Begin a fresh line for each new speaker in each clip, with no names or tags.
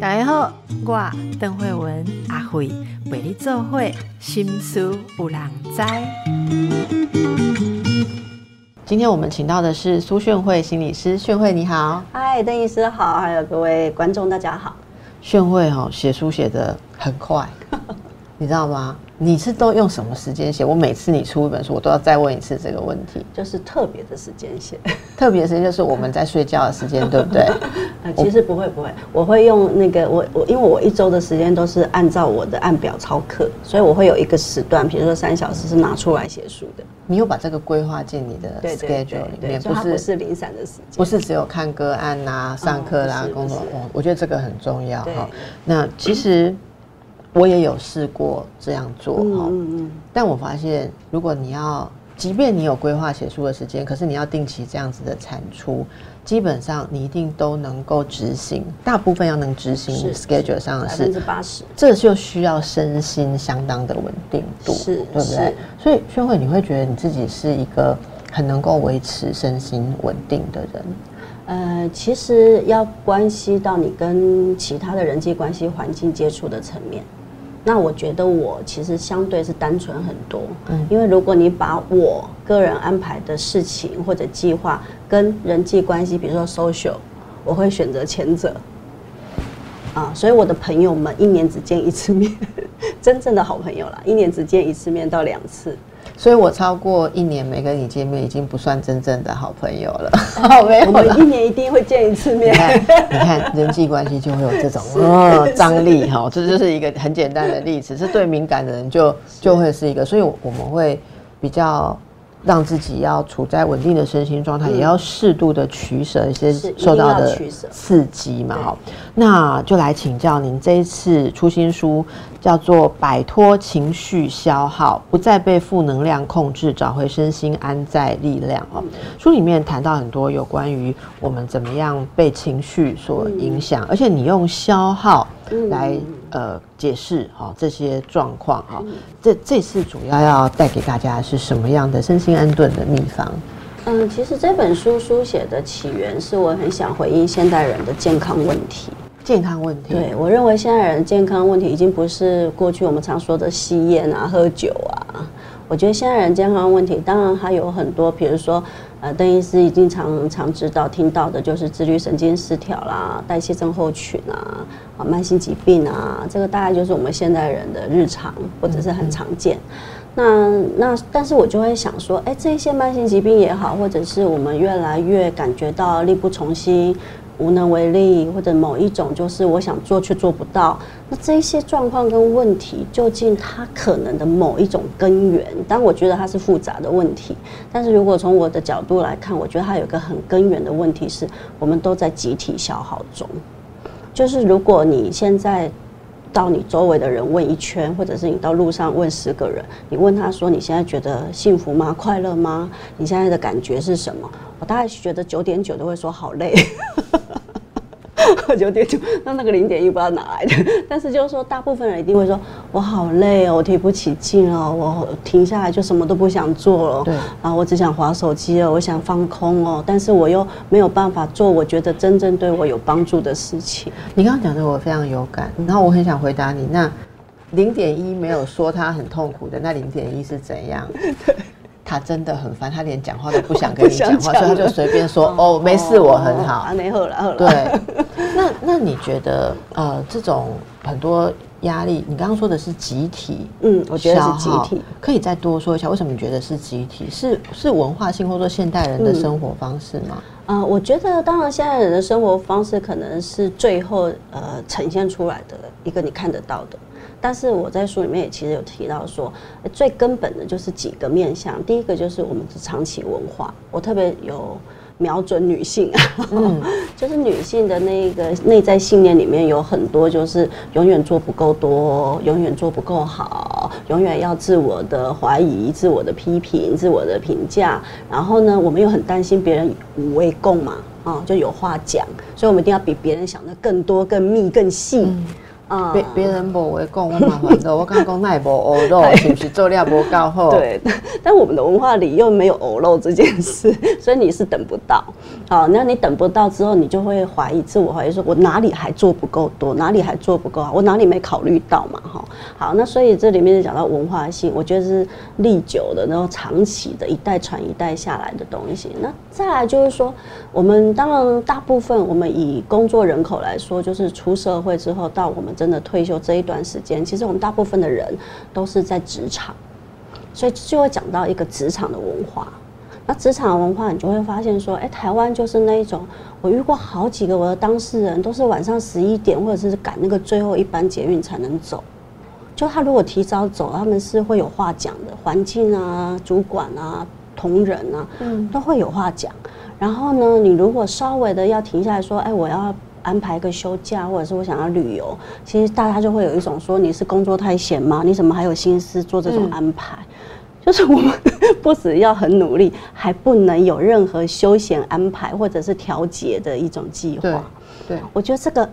大家好，我邓慧文阿慧为你做会心思有人知。今天我们请到的是苏炫慧心理师，炫慧你好，
嗨，邓医师好，还有各位观众大家好。
炫慧哦，写书写的很快，你知道吗？你是都用什么时间写？我每次你出一本书，我都要再问一次这个问题。
就是特别的时间写，
特别时间就是我们在睡觉的时间，对不对？
呃，其实不会不会，我会用那个我我因为我一周的时间都是按照我的按表操课，所以我会有一个时段，比如说三小时是拿出来写书的。
你有把这个规划进你的 schedule 里面，
不是不是零散的时间，
不是只有看个案呐、上课啦、工作。哦，我觉得这个很重要哈。那其实。我也有试过这样做哈，但我发现，如果你要，即便你有规划写书的时间，可是你要定期这样子的产出，基本上你一定都能够执行，大部分要能执行 schedule 上的
事百分之八十，
这就需要身心相当的稳定度，
是，对
不对？所以宣慧，你会觉得你自己是一个很能够维持身心稳定的人？
呃，其实要关系到你跟其他的人际关系环境接触的层面。那我觉得我其实相对是单纯很多，嗯，因为如果你把我个人安排的事情或者计划跟人际关系，比如说 social，我会选择前者，啊，所以我的朋友们一年只见一次面，真正的好朋友啦，一年只见一次面到两次。
所以我超过一年没跟你见面，已经不算真正的好朋友了。
没有，我们一年一定会见一次面。
你看，人际关系就会有这种 哦张力哈，这就是一个很简单的例子。是对敏感的人就就会是一个，所以我们会比较。让自己要处在稳定的身心状态，也要适度的取舍一些受到的刺激嘛。好，那就来请教您，这一次出新书叫做《摆脱情绪消耗，不再被负能量控制，找回身心安在力量》哦。书里面谈到很多有关于我们怎么样被情绪所影响，而且你用消耗来。呃，解释哈这些状况哈，这这次主要要带给大家是什么样的身心安顿的秘方？
嗯，其实这本书书写的起源是我很想回应现代人的健康问题。
健康问题，
对我认为现代人健康问题已经不是过去我们常说的吸烟啊、喝酒啊。我觉得现代人健康问题，当然还有很多，比如说。呃，邓医师已经常常知道、听到的，就是自律神经失调啦、代谢症候群啊、啊慢性疾病啊，这个大概就是我们现代人的日常或者是很常见。那那，但是我就会想说，哎，这些慢性疾病也好，或者是我们越来越感觉到力不从心。无能为力，或者某一种就是我想做却做不到，那这些状况跟问题，究竟它可能的某一种根源？当，我觉得它是复杂的问题，但是如果从我的角度来看，我觉得它有个很根源的问题是，我们都在集体消耗中。就是如果你现在到你周围的人问一圈，或者是你到路上问十个人，你问他说你现在觉得幸福吗？快乐吗？你现在的感觉是什么？我大概觉得九点九都会说好累。九点九，那那个零点一不知道哪来的，但是就是说，大部分人一定会说，我好累哦，我提不起劲哦，我停下来就什么都不想做了，对，然后，我只想划手机哦，我想放空哦，但是我又没有办法做我觉得真正对我有帮助的事情。
你刚刚讲的我非常有感，然后我很想回答你，那零点一没有说他很痛苦的，那零点一是怎样？对。他真的很烦，他连讲话都不想跟你 讲话，所以他就随便说：“哦，没事，我很好。”
啊没后了，
对。那 那你觉得呃，这种很多压力，你刚刚说的是集体，
嗯，我觉得是集体，
可以再多说一下，为什么你觉得是集体？是是文化性，或者说现代人的生活方式吗？
啊，我觉得当然，现代人的生活方式可能是最后呃呈现出来的一个你看得到的。但是我在书里面也其实有提到说，最根本的就是几个面向。第一个就是我们的长期文化，我特别有瞄准女性，嗯，就是女性的那个内在信念里面有很多，就是永远做不够多，永远做不够好，永远要自我的怀疑、自我的批评、自我的评价。然后呢，我们又很担心别人无为共嘛，啊，就有话讲，所以我们一定要比别人想的更多、更密、更细。
啊，别别人不会讲我麻烦的，我刚讲那也不偶肉，是不是做料不够好？
对，但我们的文化里又没有偶肉这件事，所以你是等不到。好，那你等不到之后，你就会怀疑，自我怀疑，说我哪里还做不够多，哪里还做不够好，我哪里没考虑到嘛？哈，好，那所以这里面讲到文化性，我觉得是历久的，然后长期的，一代传一代下来的东西。那再来就是说，我们当然大部分我们以工作人口来说，就是出社会之后到我们真的退休这一段时间，其实我们大部分的人都是在职场，所以就会讲到一个职场的文化。那职场文化，你就会发现说，哎，台湾就是那一种，我遇过好几个我的当事人，都是晚上十一点或者是赶那个最后一班捷运才能走。就他如果提早走，他们是会有话讲的，环境啊、主管啊、同仁啊，嗯，都会有话讲。然后呢，你如果稍微的要停下来说，哎，我要安排个休假，或者是我想要旅游，其实大家就会有一种说，你是工作太闲吗？你怎么还有心思做这种安排？就是我们不止要很努力，还不能有任何休闲安排或者是调节的一种计划。
对，
我觉得这个。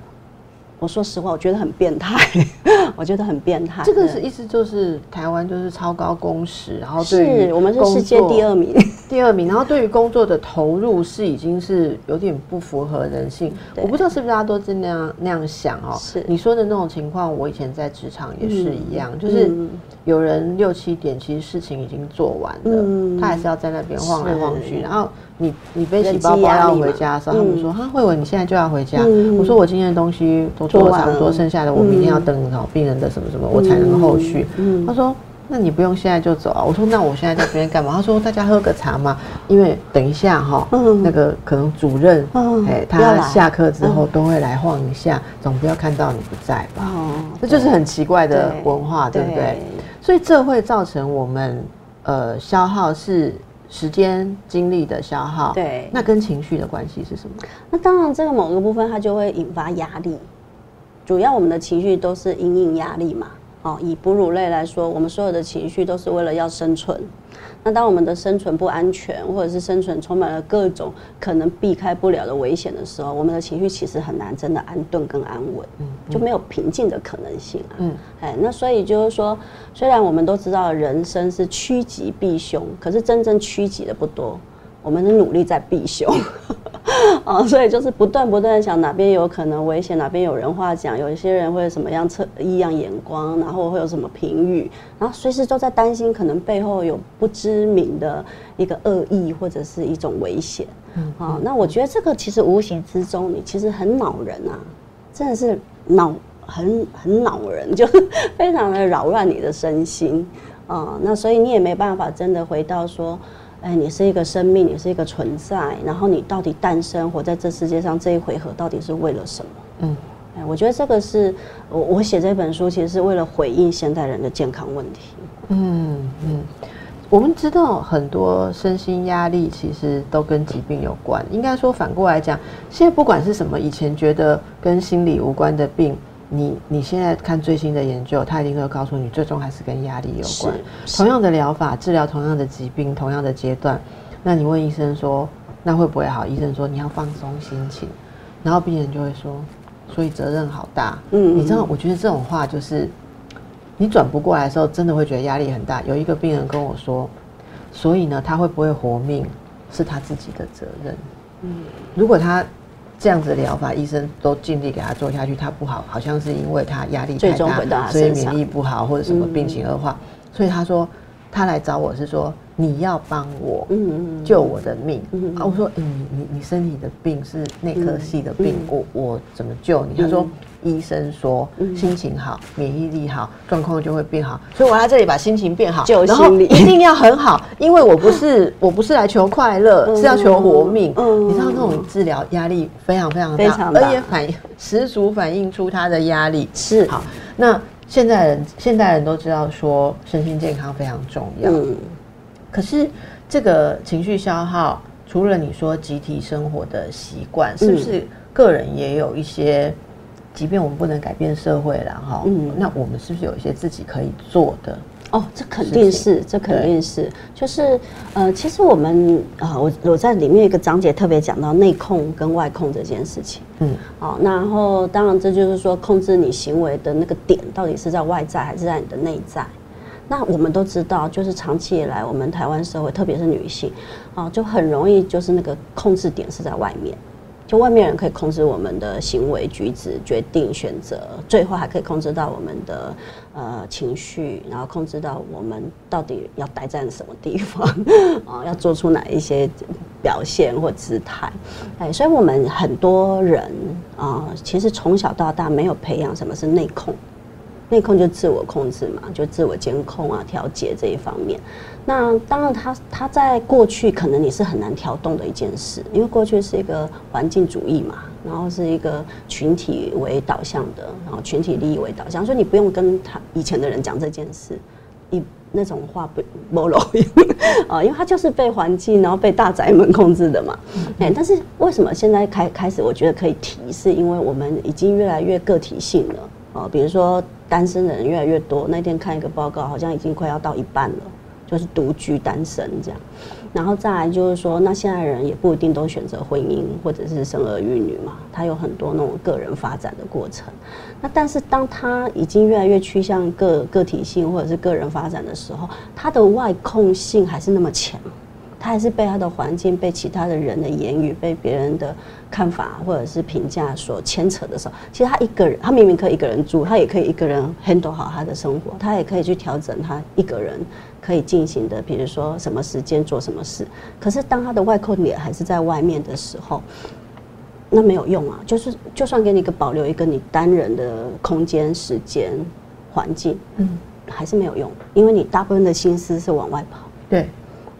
我说实话，我觉得很变态，我觉得很变态。
这个是意思就是台湾就是超高工时，然后
是我们是世界第二名，
第二名。然后对于工作的投入是已经是有点不符合人性。我不知道是不是大家都是那样那样想哦。
是
你说的那种情况，我以前在职场也是一样，就是有人六七点其实事情已经做完了，他还是要在那边晃来晃去，然后。你你背起包包要回家的时候，他们说：“哈，慧文，你现在就要回家。”我说：“我今天的东西都做了差不多，剩下的我明天要等好病人的什么什么，我才能后续。”他说：“那你不用现在就走啊。”我说：“那我现在在这边干嘛？”他说：“大家喝个茶嘛，因为等一下哈，嗯那个可能主任哎，他下课之后都会来晃一下，总不要看到你不在吧？哦，这就是很奇怪的文化，对不对？所以这会造成我们呃消耗是。时间精力的消耗，
对，
那跟情绪的关系是什么？
那当然，这个某个部分它就会引发压力。主要我们的情绪都是因应压力嘛。哦，以哺乳类来说，我们所有的情绪都是为了要生存。那当我们的生存不安全，或者是生存充满了各种可能避开不了的危险的时候，我们的情绪其实很难真的安顿跟安稳，就没有平静的可能性啊。嗯，哎，那所以就是说，虽然我们都知道人生是趋吉避凶，可是真正趋吉的不多。我们的努力在避凶，啊，所以就是不断不断的想哪边有可能危险，哪边有人话讲，有一些人会什么样测异样眼光，然后会有什么评语，然后随时都在担心，可能背后有不知名的一个恶意或者是一种危险，啊，那我觉得这个其实无形之中，你其实很恼人啊，真的是恼很很恼人，就是 非常的扰乱你的身心，啊，那所以你也没办法真的回到说。哎，你是一个生命，你是一个存在，然后你到底诞生活在这世界上这一回合，到底是为了什么？嗯，哎，我觉得这个是我我写这本书，其实是为了回应现代人的健康问题。嗯
嗯，我们知道很多身心压力其实都跟疾病有关，应该说反过来讲，现在不管是什么，以前觉得跟心理无关的病。你你现在看最新的研究，他一定会告诉你，最终还是跟压力有关。同样的疗法治疗同样的疾病，同样的阶段，那你问医生说，那会不会好？医生说你要放松心情，然后病人就会说，所以责任好大。嗯，你知道，我觉得这种话就是你转不过来的时候，真的会觉得压力很大。有一个病人跟我说，所以呢，他会不会活命是他自己的责任。嗯，如果他。这样子疗法，医生都尽力给他做下去，他不好，好像是因为他压力太大，所以免疫不好或者什么病情恶化，所以他说他来找我是说。你要帮我救我的命啊！我说，你你你身体的病是内科系的病，我我怎么救你？他说，医生说心情好，免疫力好，状况就会变好。所以我在这里把心情变好，
然后一
定要很好，因为我不是我不是来求快乐，是要求活命。你知道那种治疗压力非常非常大，而且反十足反映出他的压力
是
好。那现在人现代人都知道说身心健康非常重要。可是这个情绪消耗，除了你说集体生活的习惯，是不是个人也有一些？即便我们不能改变社会了哈，嗯那我们是不是有一些自己可以做的？
哦，这肯定是，这肯定是，就是呃，其实我们啊，我我在里面一个章节特别讲到内控跟外控这件事情。嗯，好，然后当然这就是说控制你行为的那个点到底是在外在还是在你的内在。那我们都知道，就是长期以来我们台湾社会，特别是女性，啊，就很容易就是那个控制点是在外面。就外面人可以控制我们的行为举止、决定、选择，最后还可以控制到我们的呃情绪，然后控制到我们到底要待在什么地方啊，要做出哪一些表现或姿态。哎，所以我们很多人啊，其实从小到大没有培养什么是内控。内控就自我控制嘛，就自我监控啊、调节这一方面。那当然，他他在过去可能你是很难调动的一件事，因为过去是一个环境主义嘛，然后是一个群体为导向的，然后群体利益为导向，所以你不用跟他以前的人讲这件事，你那种话不不容易啊，因为他就是被环境然后被大宅门控制的嘛。哎，但是为什么现在开开始，我觉得可以提，是因为我们已经越来越个体性了啊，比如说。单身的人越来越多。那天看一个报告，好像已经快要到一半了，就是独居单身这样。然后再来就是说，那现在人也不一定都选择婚姻或者是生儿育女嘛，他有很多那种个人发展的过程。那但是当他已经越来越趋向个个体性或者是个人发展的时候，他的外控性还是那么强。他还是被他的环境、被其他的人的言语、被别人的看法或者是评价所牵扯的时候，其实他一个人，他明明可以一个人住，他也可以一个人 handle 好他的生活，他也可以去调整他一个人可以进行的，比如说什么时间做什么事。可是当他的外扣点还是在外面的时候，那没有用啊！就是就算给你一个保留一个你单人的空间、时间、环境，嗯，还是没有用，因为你大部分的心思是往外跑。
对。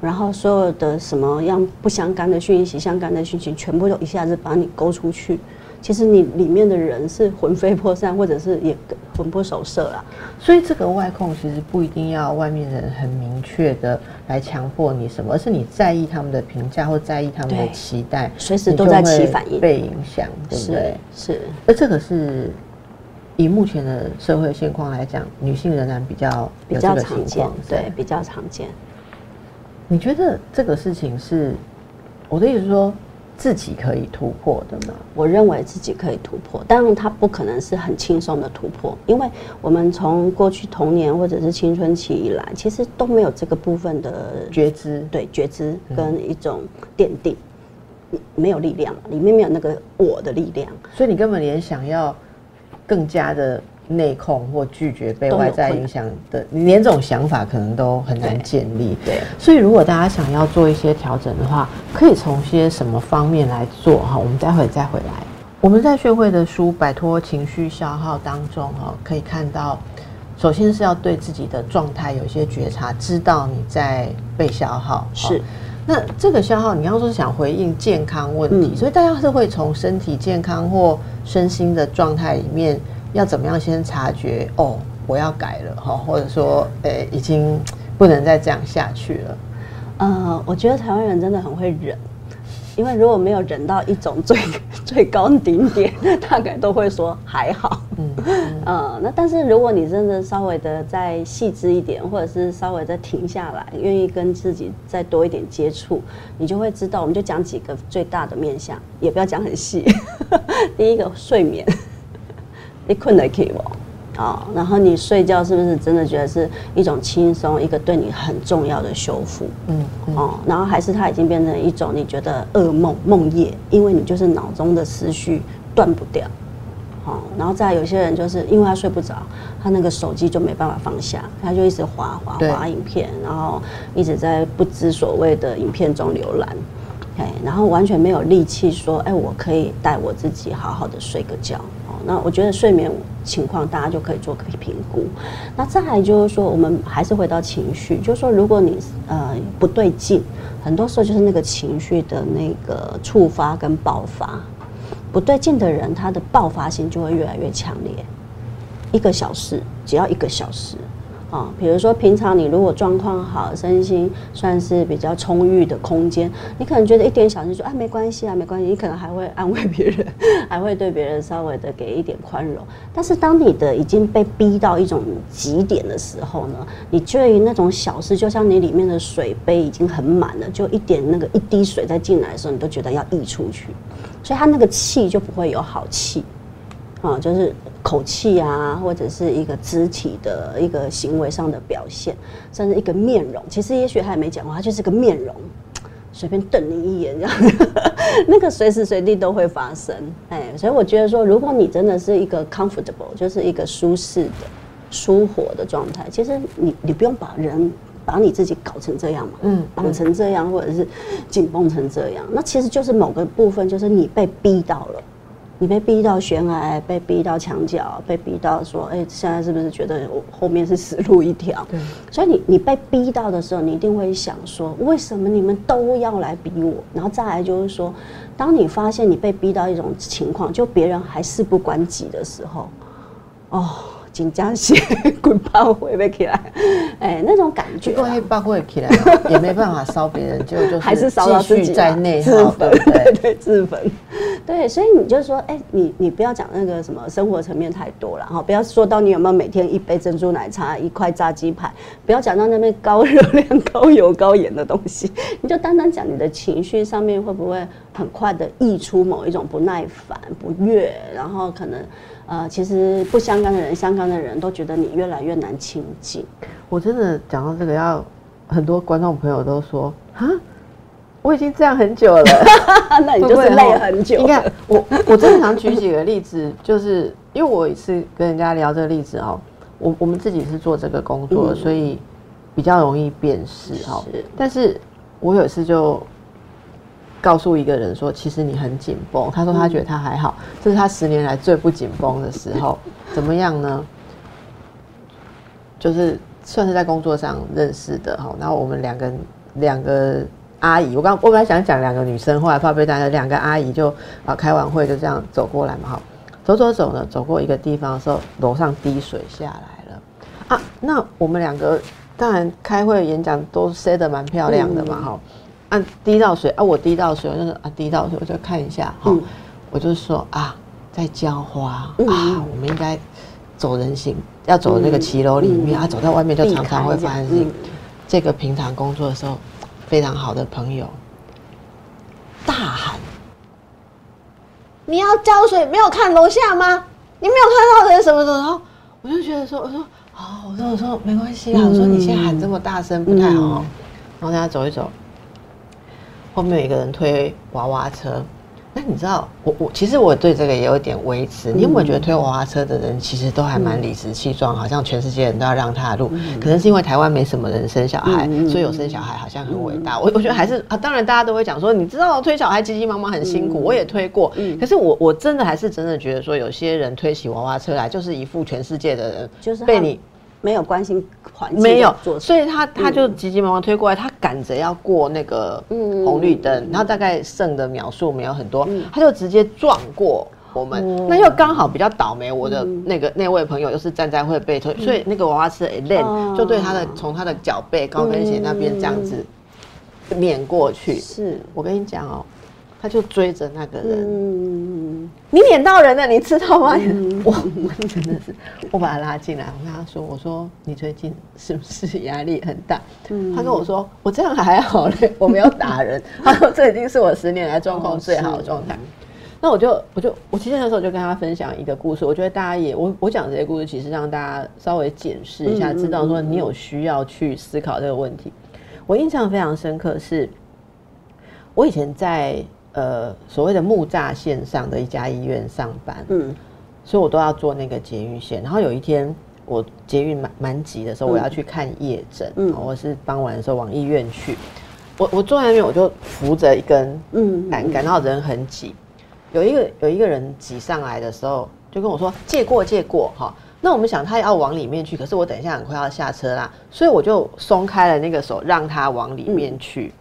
然后所有的什么样不相干的讯息、相干的讯息，全部都一下子把你勾出去。其实你里面的人是魂飞魄散，或者是也魂不守舍了。
所以这个外控其实不一定要外面人很明确的来强迫你什么，而是你在意他们的评价或在意他们的期待，
随时都在起反应，
被影响，对不对？
是。
那这个是以目前的社会现况来讲，女性仍然比较
比较常见，对，比较常见。
你觉得这个事情是我的意思，是说自己可以突破的吗？
我认为自己可以突破，当然它不可能是很轻松的突破，因为我们从过去童年或者是青春期以来，其实都没有这个部分的
觉知，
对觉知跟一种奠定，没有力量，里面没有那个我的力量，
所以你根本连想要更加的。内控或拒绝被外在影响的，你连这种想法可能都很难建立。
对，
所以如果大家想要做一些调整的话，可以从些什么方面来做哈？我们待会再回来。我们在学会的书《摆脱情绪消耗》当中哈，可以看到，首先是要对自己的状态有一些觉察，知道你在被消耗。
是，
那这个消耗，你要说想回应健康问题，所以大家是会从身体健康或身心的状态里面。要怎么样先察觉哦？我要改了哈，或者说，诶，已经不能再这样下去了。
呃，我觉得台湾人真的很会忍，因为如果没有忍到一种最 最高顶点，大概都会说还好。嗯嗯。那但是如果你真的稍微的再细致一点，或者是稍微再停下来，愿意跟自己再多一点接触，你就会知道。我们就讲几个最大的面向，也不要讲很细。第一个，睡眠。你困得可以不？啊，然后你睡觉是不是真的觉得是一种轻松，一个对你很重要的修复？嗯，哦，然后还是它已经变成一种你觉得噩梦梦夜，因为你就是脑中的思绪断不掉。好，然后再有些人就是因为他睡不着，他那个手机就没办法放下，他就一直滑滑滑影片，然后一直在不知所谓的影片中浏览，哎，然后完全没有力气说，哎，我可以带我自己好好的睡个觉。那我觉得睡眠情况大家就可以做个评估。那再来就是说，我们还是回到情绪，就是说，如果你呃不对劲，很多时候就是那个情绪的那个触发跟爆发不对劲的人，他的爆发性就会越来越强烈。一个小时，只要一个小时，啊，比如说平常你如果状况好，身心算是比较充裕的空间，你可能觉得一点小事说啊没关系啊没关系，你可能还会安慰别人，还会对别人稍微的给一点宽容。但是当你的已经被逼到一种极点的时候呢，你对于那种小事，就像你里面的水杯已经很满了，就一点那个一滴水再进来的时候，你都觉得要溢出去，所以它那个气就不会有好气。啊，就是口气啊，或者是一个肢体的一个行为上的表现，甚至一个面容。其实也许他也没讲话，他就是个面容，随便瞪你一眼这样，那个随时随地都会发生。哎，所以我觉得说，如果你真的是一个 comfortable，就是一个舒适的、舒活的状态，其实你你不用把人把你自己搞成这样嘛，嗯，绑成这样，或者是紧绷成这样，那其实就是某个部分，就是你被逼到了。你被逼到悬崖，被逼到墙角，被逼到说：“哎，现在是不是觉得我后面是死路一条？”对。所以你你被逼到的时候，你一定会想说：“为什么你们都要来逼我？”然后再来就是说，当你发现你被逼到一种情况，就别人还事不关己的时候，哦。紧张些，滚炮会被起来，哎，那种感觉。
滚炮会起来，也没办法烧别人，就就
还是烧到自己
在内
自焚，对对自焚，对。所以你就说，哎，你你不要讲那个什么生活层面太多了哈，不要说到你有没有每天一杯珍珠奶茶，一块炸鸡排，不要讲到那边高热量、高油、高盐的东西，你就单单讲你的情绪上面会不会很快的溢出某一种不耐烦、不悦，然后可能。呃，其实不相干的人，相干的人都觉得你越来越难亲近。
我真的讲到这个，要很多观众朋友都说啊，我已经这样很久了，
那你就是累很久。
你看，我我正常举几个例子，就是因为我一次跟人家聊这个例子哦，我我们自己是做这个工作，所以比较容易辨识哈。但是我有一次就。告诉一个人说，其实你很紧绷。他说他觉得他还好，这是他十年来最不紧绷的时候。怎么样呢？就是算是在工作上认识的哈。然后我们两个两个阿姨，我刚我本来想讲两个女生，后来怕被大家两个阿姨就啊开完会就这样走过来嘛哈。走走走呢，走过一个地方的时候，楼上滴水下来了啊。那我们两个当然开会演讲都塞得蛮漂亮的嘛哈。啊，滴到水啊！我滴到水，我就是啊，滴到水，我就看一下哈。我就说啊，在浇花啊，我们应该走人行，要走那个骑楼里面啊，走在外面就常常会发生这个平常工作的时候，非常好的朋友大喊：“你要浇水，没有看楼下吗？你没有看到人什么的？”然后我就觉得说：“我说好，我说我说没关系啊，我说你现在喊这么大声不太好。”然后大家走一走。后面有一个人推娃娃车，那你知道我我其实我对这个也有点维持。你有没有觉得推娃娃车的人其实都还蛮理直气壮，好像全世界人都要让他路？可能是因为台湾没什么人生小孩，所以有生小孩好像很伟大。我我觉得还是啊，当然大家都会讲说，你知道推小孩急急忙忙很辛苦，我也推过。可是我我真的还是真的觉得说，有些人推起娃娃车来，就是一副全世界的人，就是被你。
没有关心环境，
没有，所以他他就急急忙忙推过来，他赶着要过那个红绿灯，然后大概剩的秒数没有很多，他就直接撞过我们。那又刚好比较倒霉，我的那个那位朋友又是站在会被推，所以那个娃娃车一练就对他的从他的脚背高跟鞋那边这样子碾过去。
是。
我跟你讲哦。他就追着那个人，你撵到人了，你知道吗？我我真的是，我把他拉进来，我跟他说：“我说你最近是不是压力很大？”他跟我说：“我这样还好嘞，我没有打人。”他说：“这已经是我十年来状况最好的状态。”那我就我就我其实那时候就跟他分享一个故事，我觉得大家也我我讲这些故事，其实让大家稍微检视一下，知道说你有需要去思考这个问题。我印象非常深刻，是我以前在。呃，所谓的木栅线上的一家医院上班，嗯，所以我都要坐那个捷运线。然后有一天我捷运蛮蛮挤的时候，我要去看夜诊，嗯，我是傍晚的时候往医院去。我我坐在那边，我就扶着一根嗯栏杆，然后人很挤。有一个有一个人挤上来的时候，就跟我说借过借过哈。那我们想他要往里面去，可是我等一下很快要下车啦，所以我就松开了那个手，让他往里面去。好。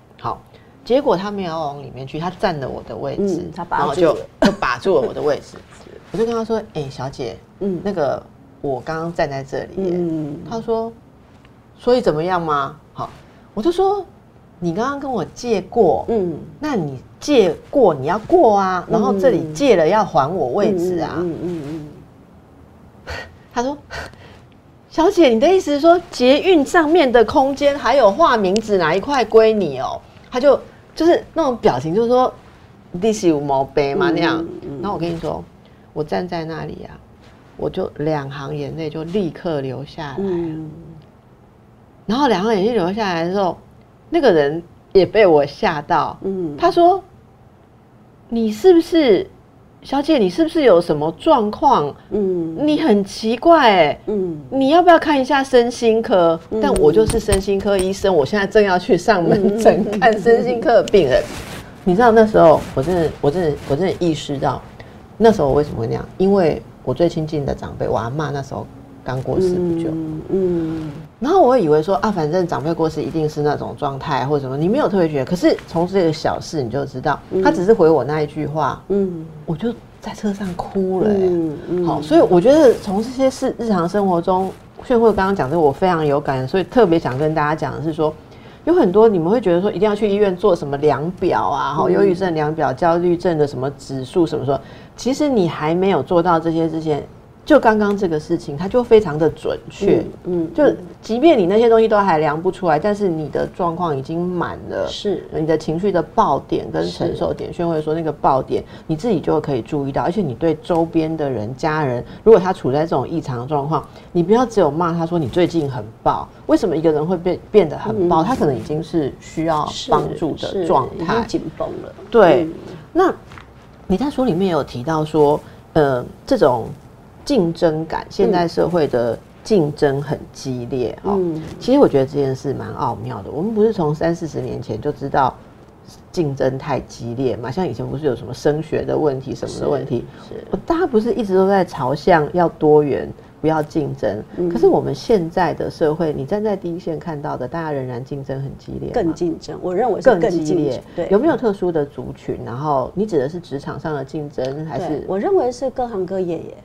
结果他没有往里面去，他占了我的位置，
然后
就 就把住了我的位置。我就跟他说：“哎，小姐，嗯，那个我刚刚站在这里。”嗯，他说：“所以怎么样吗？好，我就说你刚刚跟我借过，
嗯，
那你借过你要过啊，然后这里借了要还我位置啊。
嗯嗯嗯，
他说。小姐，你的意思是说捷运上面的空间还有画名字哪一块归你哦？他就就是那种表情，就是说五毛杯嘛那样。然后我跟你说，我站在那里啊，我就两行眼泪就立刻流下来。然后两行眼泪流下来的时候，那个人也被我吓到。嗯，他说：“你是不是？”小姐，你是不是有什么状况？嗯，你很奇怪哎，嗯，你要不要看一下身心科？但我就是身心科医生，我现在正要去上门诊看身心科的病人。你知道那时候，我真的，我真的，我真的意识到，那时候我为什么会那样？因为我最亲近的长辈，我阿妈那时候刚过世不久，嗯，然后我会以为说啊，反正长辈过世一定是那种状态或者什么，你没有特别觉得。可是从这个小事你就知道，他只是回我那一句话，嗯，我就在车上哭了，嗯好，所以我觉得从这些事日常生活中，炫慧刚刚讲的我非常有感，所以特别想跟大家讲的是说。有很多你们会觉得说一定要去医院做什么量表啊，哈，忧郁症量表、焦虑症的什么指数什么说，其实你还没有做到这些之前。就刚刚这个事情，它就非常的准确，嗯，就即便你那些东西都还量不出来，但是你的状况已经满了，
是
你的情绪的爆点跟承受点，宣慧说那个爆点，你自己就可以注意到，而且你对周边的人、家人，如果他处在这种异常状况，你不要只有骂他说你最近很爆，为什么一个人会变变得很爆？他可能已经是需要帮助的状态，
紧绷了。
对，那你在书里面有提到说，呃，这种。竞争感，现在社会的竞争很激烈哈。其实我觉得这件事蛮奥妙的。我们不是从三四十年前就知道竞争太激烈嘛？像以前不是有什么升学的问题、什么的问题？是，大家不是一直都在朝向要多元、不要竞争。可是我们现在的社会，你站在第一线看到的，大家仍然竞争很激烈，
更竞争。我认为更激烈。
对，有没有特殊的族群？然后你指的是职场上的竞争，还是？
我认为是各行各业耶。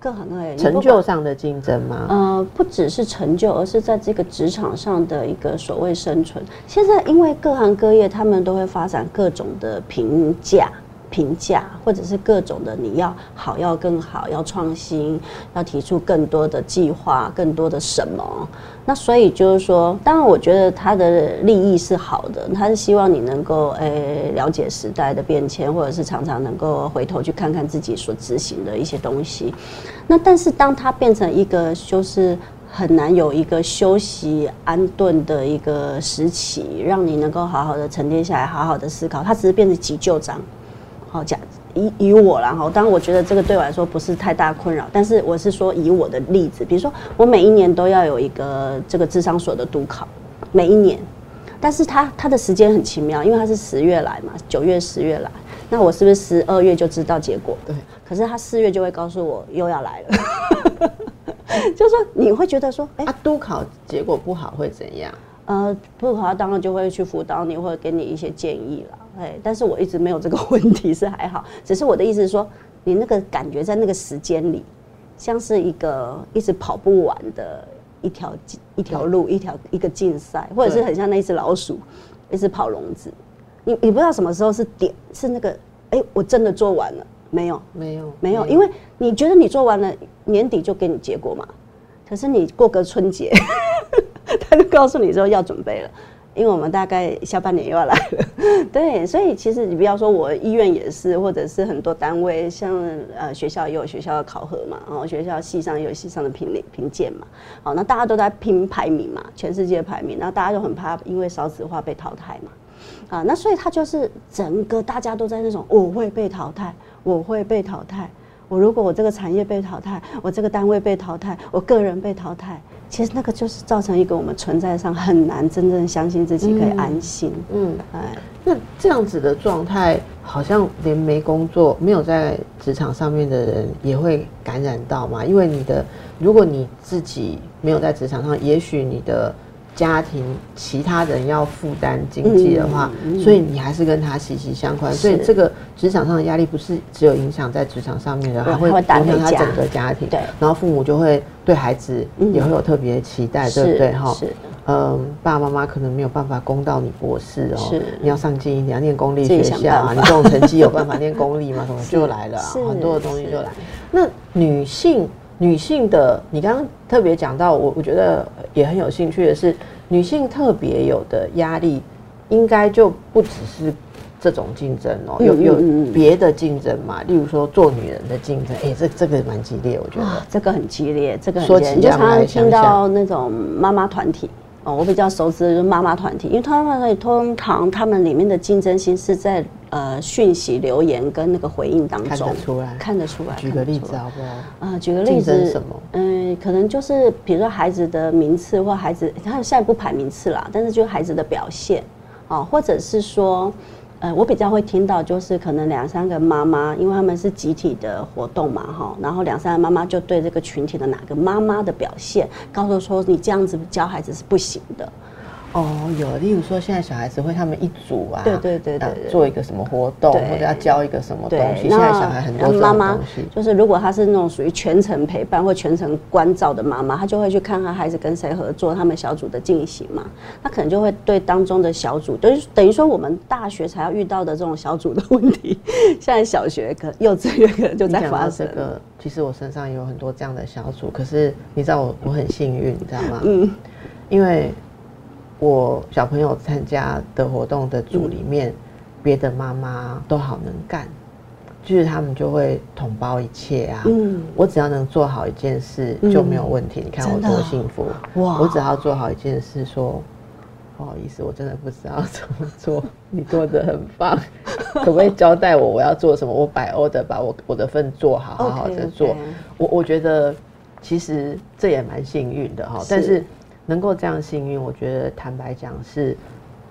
各行各业
成就上的竞争吗？
呃，不只是成就，而是在这个职场上的一个所谓生存。现在因为各行各业，他们都会发展各种的评价。评价，或者是各种的，你要好，要更好，要创新，要提出更多的计划，更多的什么？那所以就是说，当然，我觉得他的利益是好的，他是希望你能够诶了解时代的变迁，或者是常常能够回头去看看自己所执行的一些东西。那但是，当他变成一个就是很难有一个休息安顿的一个时期，让你能够好好的沉淀下来，好好的思考，它只是变成急救章。好假以以我然后当然我觉得这个对我来说不是太大困扰，但是我是说以我的例子，比如说我每一年都要有一个这个智商所的督考，每一年，但是他他的时间很奇妙，因为他是十月来嘛，九月十月来，那我是不是十二月就知道结果？
对，
可是他四月就会告诉我又要来了，就是说你会觉得说，
哎，督考结果不好会怎样？
呃，不考当然就会去辅导你，或者给你一些建议了。哎，但是我一直没有这个 问题，是还好。只是我的意思是说，你那个感觉在那个时间里，像是一个一直跑不完的一条一条路，一条一个竞赛，或者是很像那一只老鼠一直跑笼子。你你不知道什么时候是点，是那个哎，我真的做完了没有？
没有，
没有，因为你觉得你做完了，年底就给你结果嘛。可是你过个春节。他就告诉你说要准备了，因为我们大概下半年又要来了，对，所以其实你不要说我医院也是，或者是很多单位，像呃学校也有学校的考核嘛，然后学校系上也有系上的评评鉴嘛，好，那大家都在拼排名嘛，全世界排名，那大家都很怕因为少子化被淘汰嘛，啊，那所以他就是整个大家都在那种我会被淘汰，我会被淘汰，我如果我这个产业被淘汰，我这个单位被淘汰，我个人被淘汰。其实那个就是造成一个我们存在上很难真正相信自己可以安心。嗯，
哎，那这样子的状态，好像连没工作、没有在职场上面的人也会感染到嘛？因为你的，如果你自己没有在职场上，也许你的。家庭其他人要负担经济的话，所以你还是跟他息息相关。所以这个职场上的压力不是只有影响在职场上面的，还会影响他整个家庭。对，然后父母就会对孩子也会有特别期待，对不对？哈，是。嗯，爸爸妈妈可能没有办法供到你博士哦，
是
你要上进一点，要念公立学校啊，你这种成绩有办法念公立吗？什么 就来了啊、很多的东西就来。那女性女性的，你刚刚特别讲到，我我觉得也很有兴趣的是，女性特别有的压力，应该就不只是这种竞争哦，有有别的竞争嘛，例如说做女人的竞争，哎，这这个蛮激烈，我觉
哇
得。，
这个很激烈，这个很
说
激烈，常常听到那种妈妈团体。哦，我比较熟知的就是妈妈团体，因为他们通常他们里面的竞争心是在呃讯息留言跟那个回应当中
看
中
得出来
看得出来。
举个例子好不好？
啊、举个例子，
什么？
嗯、可能就是比如说孩子的名次或孩子，他现在不排名次啦，但是就是孩子的表现，啊，或者是说，呃，我比较会听到就是可能两三个妈妈，因为他们是集体的活动嘛，哈，然后两三个妈妈就对这个群体的哪个妈妈的表现，告诉说你这样子教孩子是不行的，
哦，有，例如说现在小孩子会他们一组啊，
对对对对
呃
对
做一个什么活动，或者要教一个什么东，西。现在小孩很多这种
妈妈
东西，
就是如果她是那种属于全程陪伴或全程关照的妈妈，她就会去看看孩子跟谁合作，他们小组的进行嘛，她可能就会对当中的小组，等于等于说我们大学才要遇到的这种小组的问题，现在小学可幼稚园可能就在发生。
这个，其实我身上也有很多这样的小组，可是你知道我我很幸运，你知道吗？嗯，因为我小朋友参加的活动的组里面，别、的妈妈都好能干，就是他们就会统包一切啊。
嗯
我只要能做好一件事就没有问题。你看我多幸福！
哇
我只要做好一件事，说不好意思，我真的不知道怎么做，你做的很棒，可不可以交代我我要做什么？我百欧的把我我的份做好，好好的做。我我觉得其实这也蛮幸运的哈，
是
但是能够这样幸运，我觉得坦白讲是，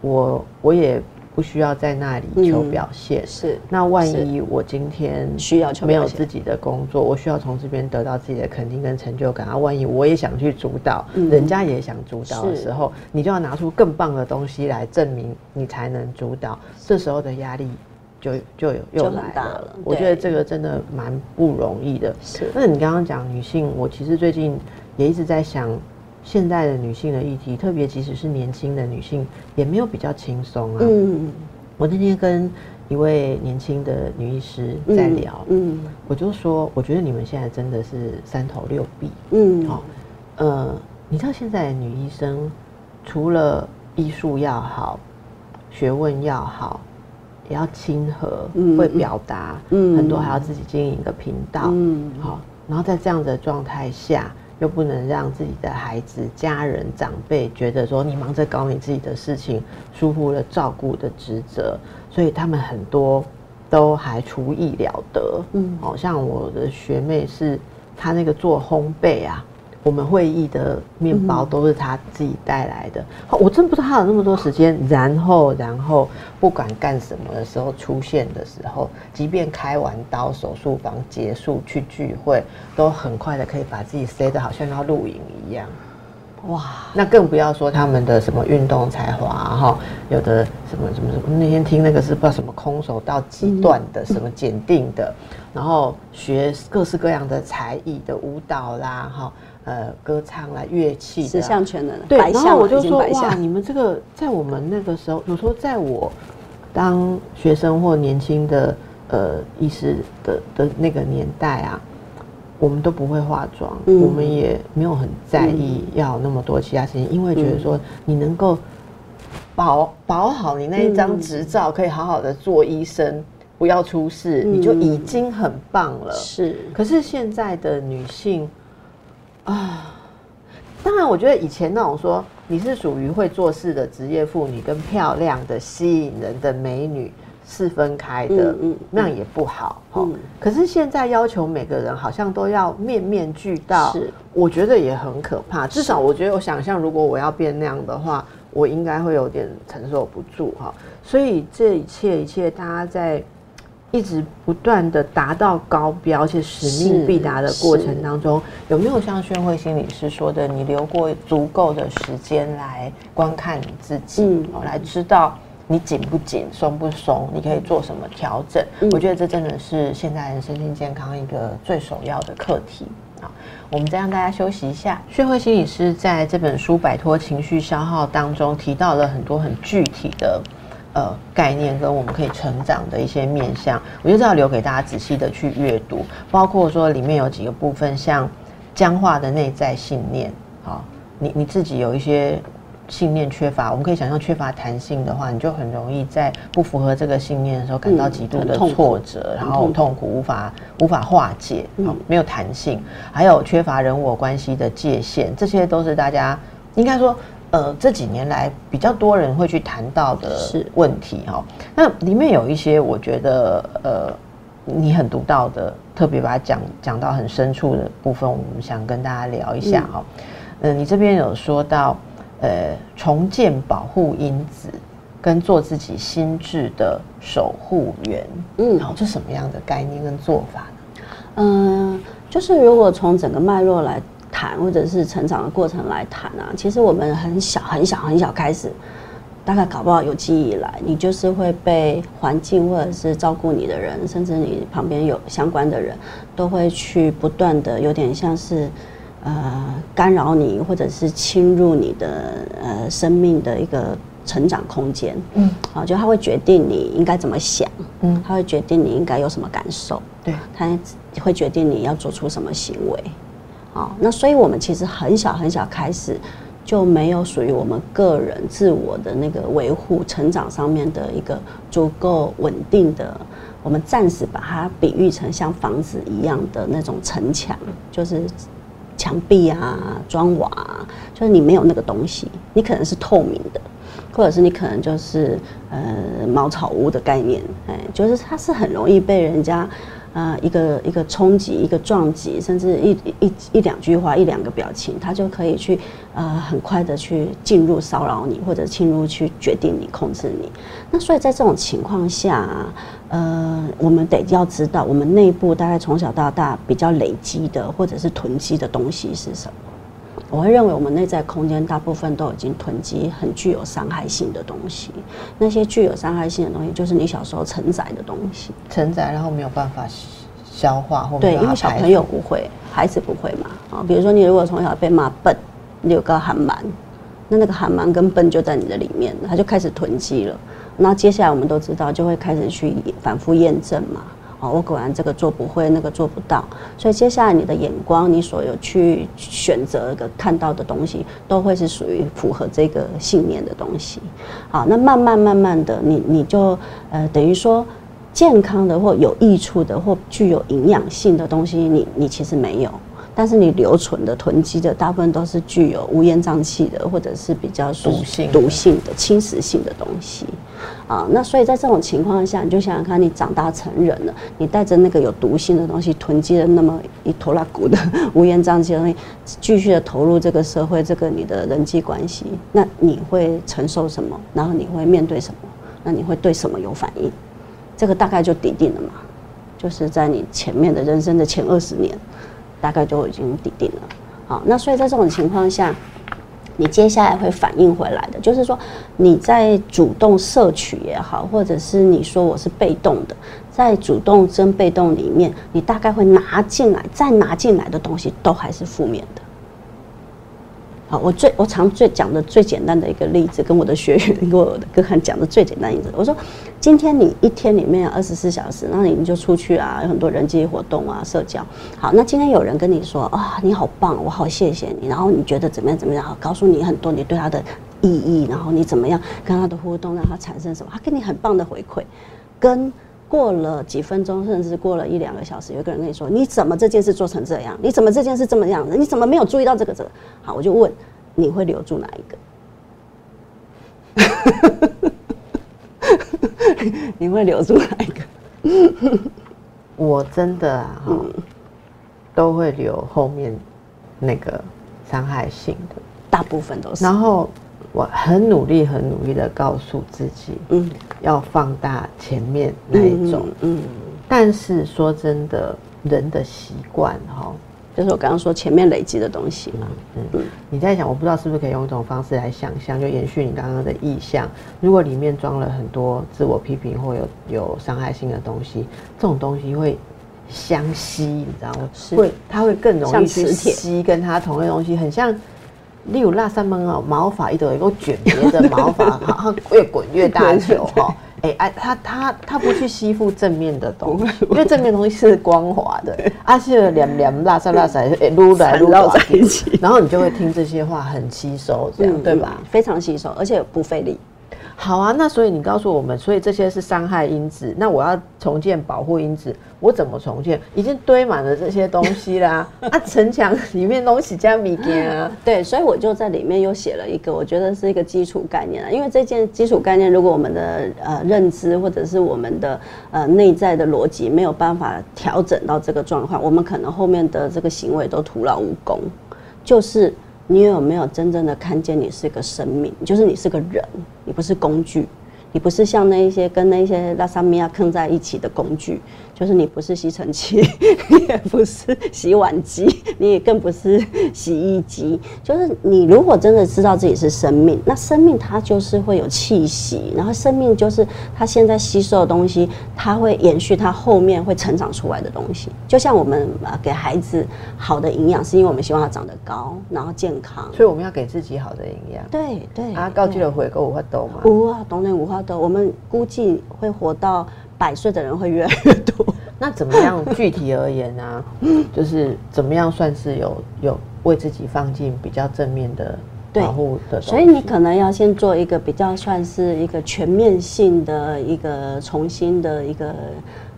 我我也不需要在那里求
嗯
表现。
是
那万一我今天
需要求
没有自己的工作，我需要从这边得到自己的肯定跟成就感。啊，万一我也想去主导，
嗯
人家也想主导的
是
时候，你就要拿出更棒的东西来证明你才能主导。这时候的压力就就有又来了
大了。
我觉得
对
这个真的蛮不容易的。
是
那你刚刚讲女性，我其实最近也一直在想，现代的女性的议题，特别即使是年轻的女性，也没有比较轻松啊。
嗯。
我那天跟一位年轻的女医师在聊，
嗯
我就说，我觉得你们现在真的是三头六臂。
嗯。
好、呃，你知道现在的女医生除了医术要好，学问要好，也要亲和，
嗯
会表达，
嗯。
很多还要自己经营一个频道，
嗯。
好、然后在这样的状态下，又不能让自己的孩子、家人、长辈觉得说你忙着搞你自己的事情，疏忽了照顾的职责，所以他们很多都还厨艺了得。
嗯
好、像我的学妹是，她那个做烘焙啊。我们会议的面包都是他自己带来的，好我真不知道他有那么多时间。然后，然后不管干什么的时候出现的时候，即便开完刀，手术房结束去聚会，都很快的可以把自己塞得好像要露营一样。
哇
那更不要说他们的什么运动才华哈、有的什么什么什么，那天听那个是不知道什么空手道几段的，什么检定的，然后学各式各样的才艺的舞蹈啦哈，呃歌唱啦乐器的
十
啊
项全能，
对，然后我就说哇，你们这个在我们那个时候，有时候在我当学生或年轻的呃医师的的那个年代啊，我们都不会化妆，
嗯。
我们也没有很在意要那么多其他事情，因为觉得说你能够保保好你那一张
嗯
执照，可以好好的做医生，不要出事，你就已经很棒了。
是。
可是现在的女性啊，当然，我觉得以前那种说你是属于会做事的职业妇女，跟漂亮的、吸引人的美女是分开的，
嗯嗯
那样也不好可是现在要求每个人好像都要面面俱到，
是。
我觉得也很可怕。至少我觉得，我想象如果我要变那样的话，我应该会有点承受不住哈。所以这一切一切，大家在一直不断的达到高标，而且使命必达的过程当中，有没有像宣慧心理师说的，你留过足够的时间来观看你自己，
嗯
哦，来知道你紧不紧、松不松，你可以做什么调整？
嗯
我觉得这真的是现代人身心健康一个最首要的课题。好，我们再让大家休息一下。薛慧心理师在这本书《摆脱情绪消耗》当中提到了很多很具体的呃概念，跟我们可以成长的一些面向，我觉得要留给大家仔细的去阅读。包括说里面有几个部分，像僵化的内在信念，好，你你自己有一些。信念缺乏，我们可以想象缺乏弹性的话，你就很容易在不符合这个信念的时候感到极度的挫折，然后痛苦无法无法化解，没有弹性，还有缺乏人我关系的界限，这些都是大家应该说，呃，这几年来比较多人会去谈到的问题哈。那里面有一些我觉得，呃，你很独到的，特别把它讲讲到很深处的部分，我们想跟大家聊一下哈。嗯，你这边有说到。呃，重建保护因子，跟做自己心智的守护员，嗯，好，这什么样的概念跟做法呢？
嗯，就是如果从整个脉络来谈，或者是成长的过程来谈啊，其实我们很小很小很小开始，大概搞不好有记忆以来，你就是会被环境或者是照顾你的人，甚至你旁边有相关的人，都会去不断的有点像是。呃，干扰你或者是侵入你的呃生命的一个成长空间，嗯，好，就他会决定你应该怎么想，嗯，他会决定你应该有什么感受，
对，
他会决定你要做出什么行为，好，那所以我们其实很小很小开始就没有属于我们个人自我的那个维护成长上面的一个足够稳定的，我们暂时把它比喻成像房子一样的那种城墙，就是。墙壁啊，砖瓦，就是你没有那个东西，你可能是透明的，或者是你可能就是呃茅草屋的概念，哎，就是它是很容易被人家。啊，一个一个冲击，一个撞击，甚至一一一两句话，一两个表情，他就可以去呃很快的去进入骚扰你，或者进入去决定你、控制你。那所以在这种情况下，呃，我们得要知道，我们内部大概从小到大比较累积的或者是囤积的东西是什么。我会认为，我们内在空间大部分都已经囤积很具有伤害性的东西。那些具有伤害性的东西，就是你小时候承载的东西，
承载然后没有办法消化或
对，因为小朋友不会，孩子不会嘛啊。比如说，你如果从小被骂笨，你有个寒蛮，那那个寒蛮跟笨就在你的里面，他就开始囤积了。那接下来我们都知道，就会开始去反复验证嘛。哦，我果然这个做不会，那个做不到，所以接下来你的眼光，你所有去选择的看到的东西，都会是属于符合这个信念的东西。好，那慢慢慢慢的，你你就呃等于说健康的或有益处的或具有营养性的东西，你你其实没有。但是你留存的囤积的大部分都是具有乌烟瘴气的，或者是比较
毒性、
毒性的侵蚀性的东西，啊，那所以在这种情况下，你就想想看，你长大成人了，你带着那个有毒性的东西囤积了那么一坨拉骨的乌烟瘴气的东西，继续的投入这个社会，这个你的人际关系，那你会承受什么？然后你会面对什么？那你会对什么有反应？这个大概就抵定了嘛，就是在你前面的人生的前二十年。大概就已经抵定了，好，那所以在这种情况下，你接下来会反应回来的，就是说你在主动摄取也好，或者是你说我是被动的，在主动跟被动里面，你大概会拿进来，再拿进来的东西都还是负面的。好，我最我常最讲的最简单的一个例子，跟我的学员跟我的个案讲的最简单例子，我说，今天你一天里面二十四小时，那你就出去啊，有很多人际活动啊，社交。好，那今天有人跟你说啊，你好棒，我好谢谢你，然后你觉得怎么样怎么样？好，告诉你很多你对他的意义，然后你怎么样跟他的互动，让他产生什么？他给你很棒的回馈，跟。过了几分钟，甚至过了一两个小时，有个人跟你说：“你怎么这件事做成这样？你怎么这件事这么样子？你怎么没有注意到这个？这个？”好，我就问：你会留住哪一个？你会留住哪一个？
我真的哈，都会留后面那个伤害性的，
大部分都是。
然后。我很努力，很努力的告诉自己，嗯，要放大前面那一种，嗯，但是说真的，人的习惯哈，
就是我刚刚说前面累积的东西嘛，
嗯，你在想，我不知道是不是可以用一种方式来想象，就延续你刚刚的意象，如果里面装了很多自我批评或有有伤害性的东西，这种东西会相吸，你知道吗？
是。
会它会更容易去
磁
吸跟它同类东西，很像。例如辣三门哦，毛发一朵一个卷别的毛发，好像越滚越大球 哈。哎哎，它它它不去吸附正面的东西，因为正面的东西是光滑的，啊，是两两拉撒拉撒，哎撸来撸
到在一起，
然后你就会听这些话很吸收，这样对吧？
嗯非常吸收，而且不费力。
好啊，那所以你告诉我们，所以这些是伤害因子，那我要重建保护因子，我怎么重建？已经堆满了这些东西啦，啊，城墙里面东西加米件啊，
对，所以我就在里面又写了一个，我觉得是一个基础概念啊。因为这件基础概念，如果我们的呃认知或者是我们的呃内在的逻辑没有办法调整到这个状况，我们可能后面的这个行为都徒劳无功。就是你有没有真正的看见你是个生命，就是你是个人，你不是工具。你不是像那一些跟那些拉萨米亚坑在一起的工具，就是你不是吸尘器，你也不是洗碗机，你也更不是洗衣机。就是你如果真的知道自己是生命，那生命它就是会有气息，然后生命就是它现在吸收的东西，它会延续它后面会成长出来的东西。就像我们啊给孩子好的营养，是因为我们希望他长得高，然后健康。
所以我们要给自己好的营养。
对对
啊，告记了回购我会懂吗？
有啊，当然有法度。我们估计会活到百岁的人会越来越多。
那怎么样？具体而言呢、就是怎么样算是有有为自己放进比较正面的保护的？
所以你可能要先做一个比较算是一个全面性的一个重新的一个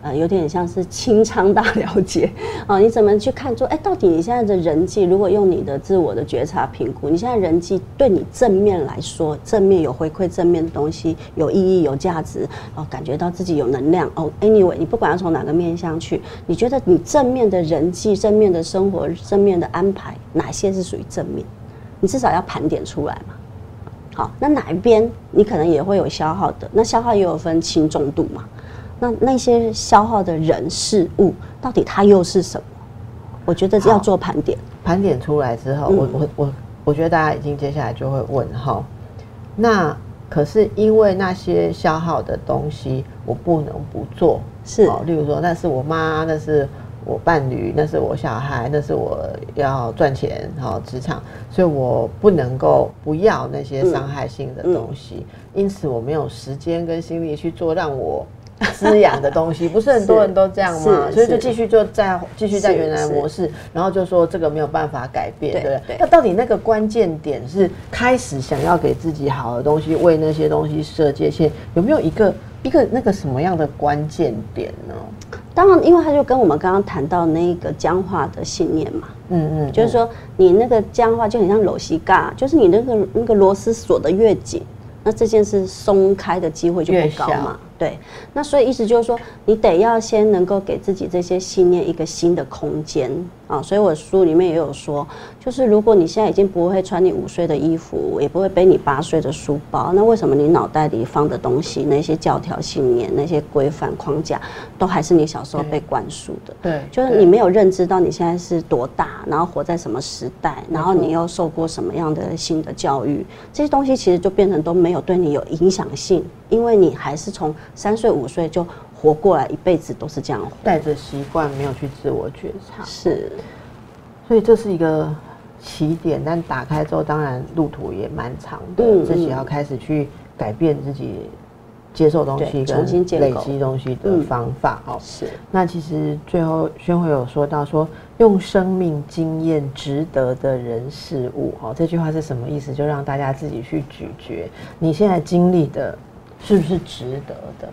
呃，有点像是清仓大了解啊。你怎么去看说，哎，到底你现在的人际，如果用你的自我的觉察评估，你现在人际对你正面来说，正面有回馈正面的东西，有意义、有价值，哦，感觉到自己有能量哦。Anyway，你不管要从哪个面向去，你觉得你正面的人际、正面的生活、正面的安排，哪些是属于正面？你至少要盘点出来嘛。好，那哪一边你可能也会有消耗的，那消耗也有分轻重度嘛。那那些消耗的人事物，到底它又是什么？我觉得要做盘点。
盘点出来之后，
嗯。
我我我我觉得大家已经接下来就会问哈，那可是因为那些消耗的东西，我不能不做，
是。
哦，例如说那是我妈，那是我伴侣，那是我小孩，那是我要赚钱，好、职场，所以我不能够不要那些伤害性的东西，因此我没有时间跟心力去做让我。滋养的东西，不是很多人都这样吗？所以就继续就在继续在原来模式，然后就说这个没有办法改变，
对
对不对
对？
那到底那个关键点是开始想要给自己好的东西，为那些东西设界限，有没有一个一个那个什么样的关键点呢？
当然，因为它就跟我们刚刚谈到那个僵化的信念嘛，
嗯嗯，
就是说你那个僵化就很像螺丝嘎，就是你那个那个螺丝锁的越紧，那这件事松开的机会就
越
高嘛。对，那所以意思就是说，你得要先能够给自己这些信念一个新的空间。啊。所以我书里面也有说，就是如果你现在已经不会穿你五岁的衣服，也不会背你八岁的书包，那为什么你脑袋里放的东西，那些教条信念、那些规范框架，都还是你小时候被灌输的？
对，
就是你没有认知到你现在是多大，然后活在什么时代，然后你又受过什么样的新的教育，这些东西其实就变成都没有对你有影响性，因为你还是从三岁五岁就活过来，一辈子都是这样活。
带着习惯没有去自我觉察，
是，
所以这是一个起点，但打开之后，当然路途也蛮长的，
嗯
自己
嗯
要开始去改变自己接受东西
重新
跟累积东西的
嗯
方法哦。
是，
那其实最后宣慧有说到说，用生命经验值得的人事物，哦，这句话是什么意思？就让大家自己去咀嚼，你现在经历的是不是值得的？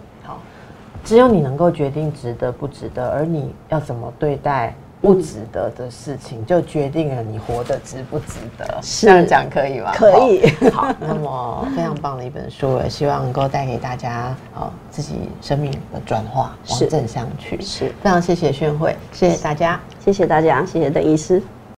好，只有你能够决定值得不值得，而你要怎么对待不值得的事情，就决定了你活得值不值得。
是
这样讲可以吗？
可以
好。那么非常棒的一本书，也希望能够带给大家哦自己生命的转化，往
是
正向去。
是，
非常谢谢宣慧，谢谢大家。
谢谢大家，谢谢邓医师。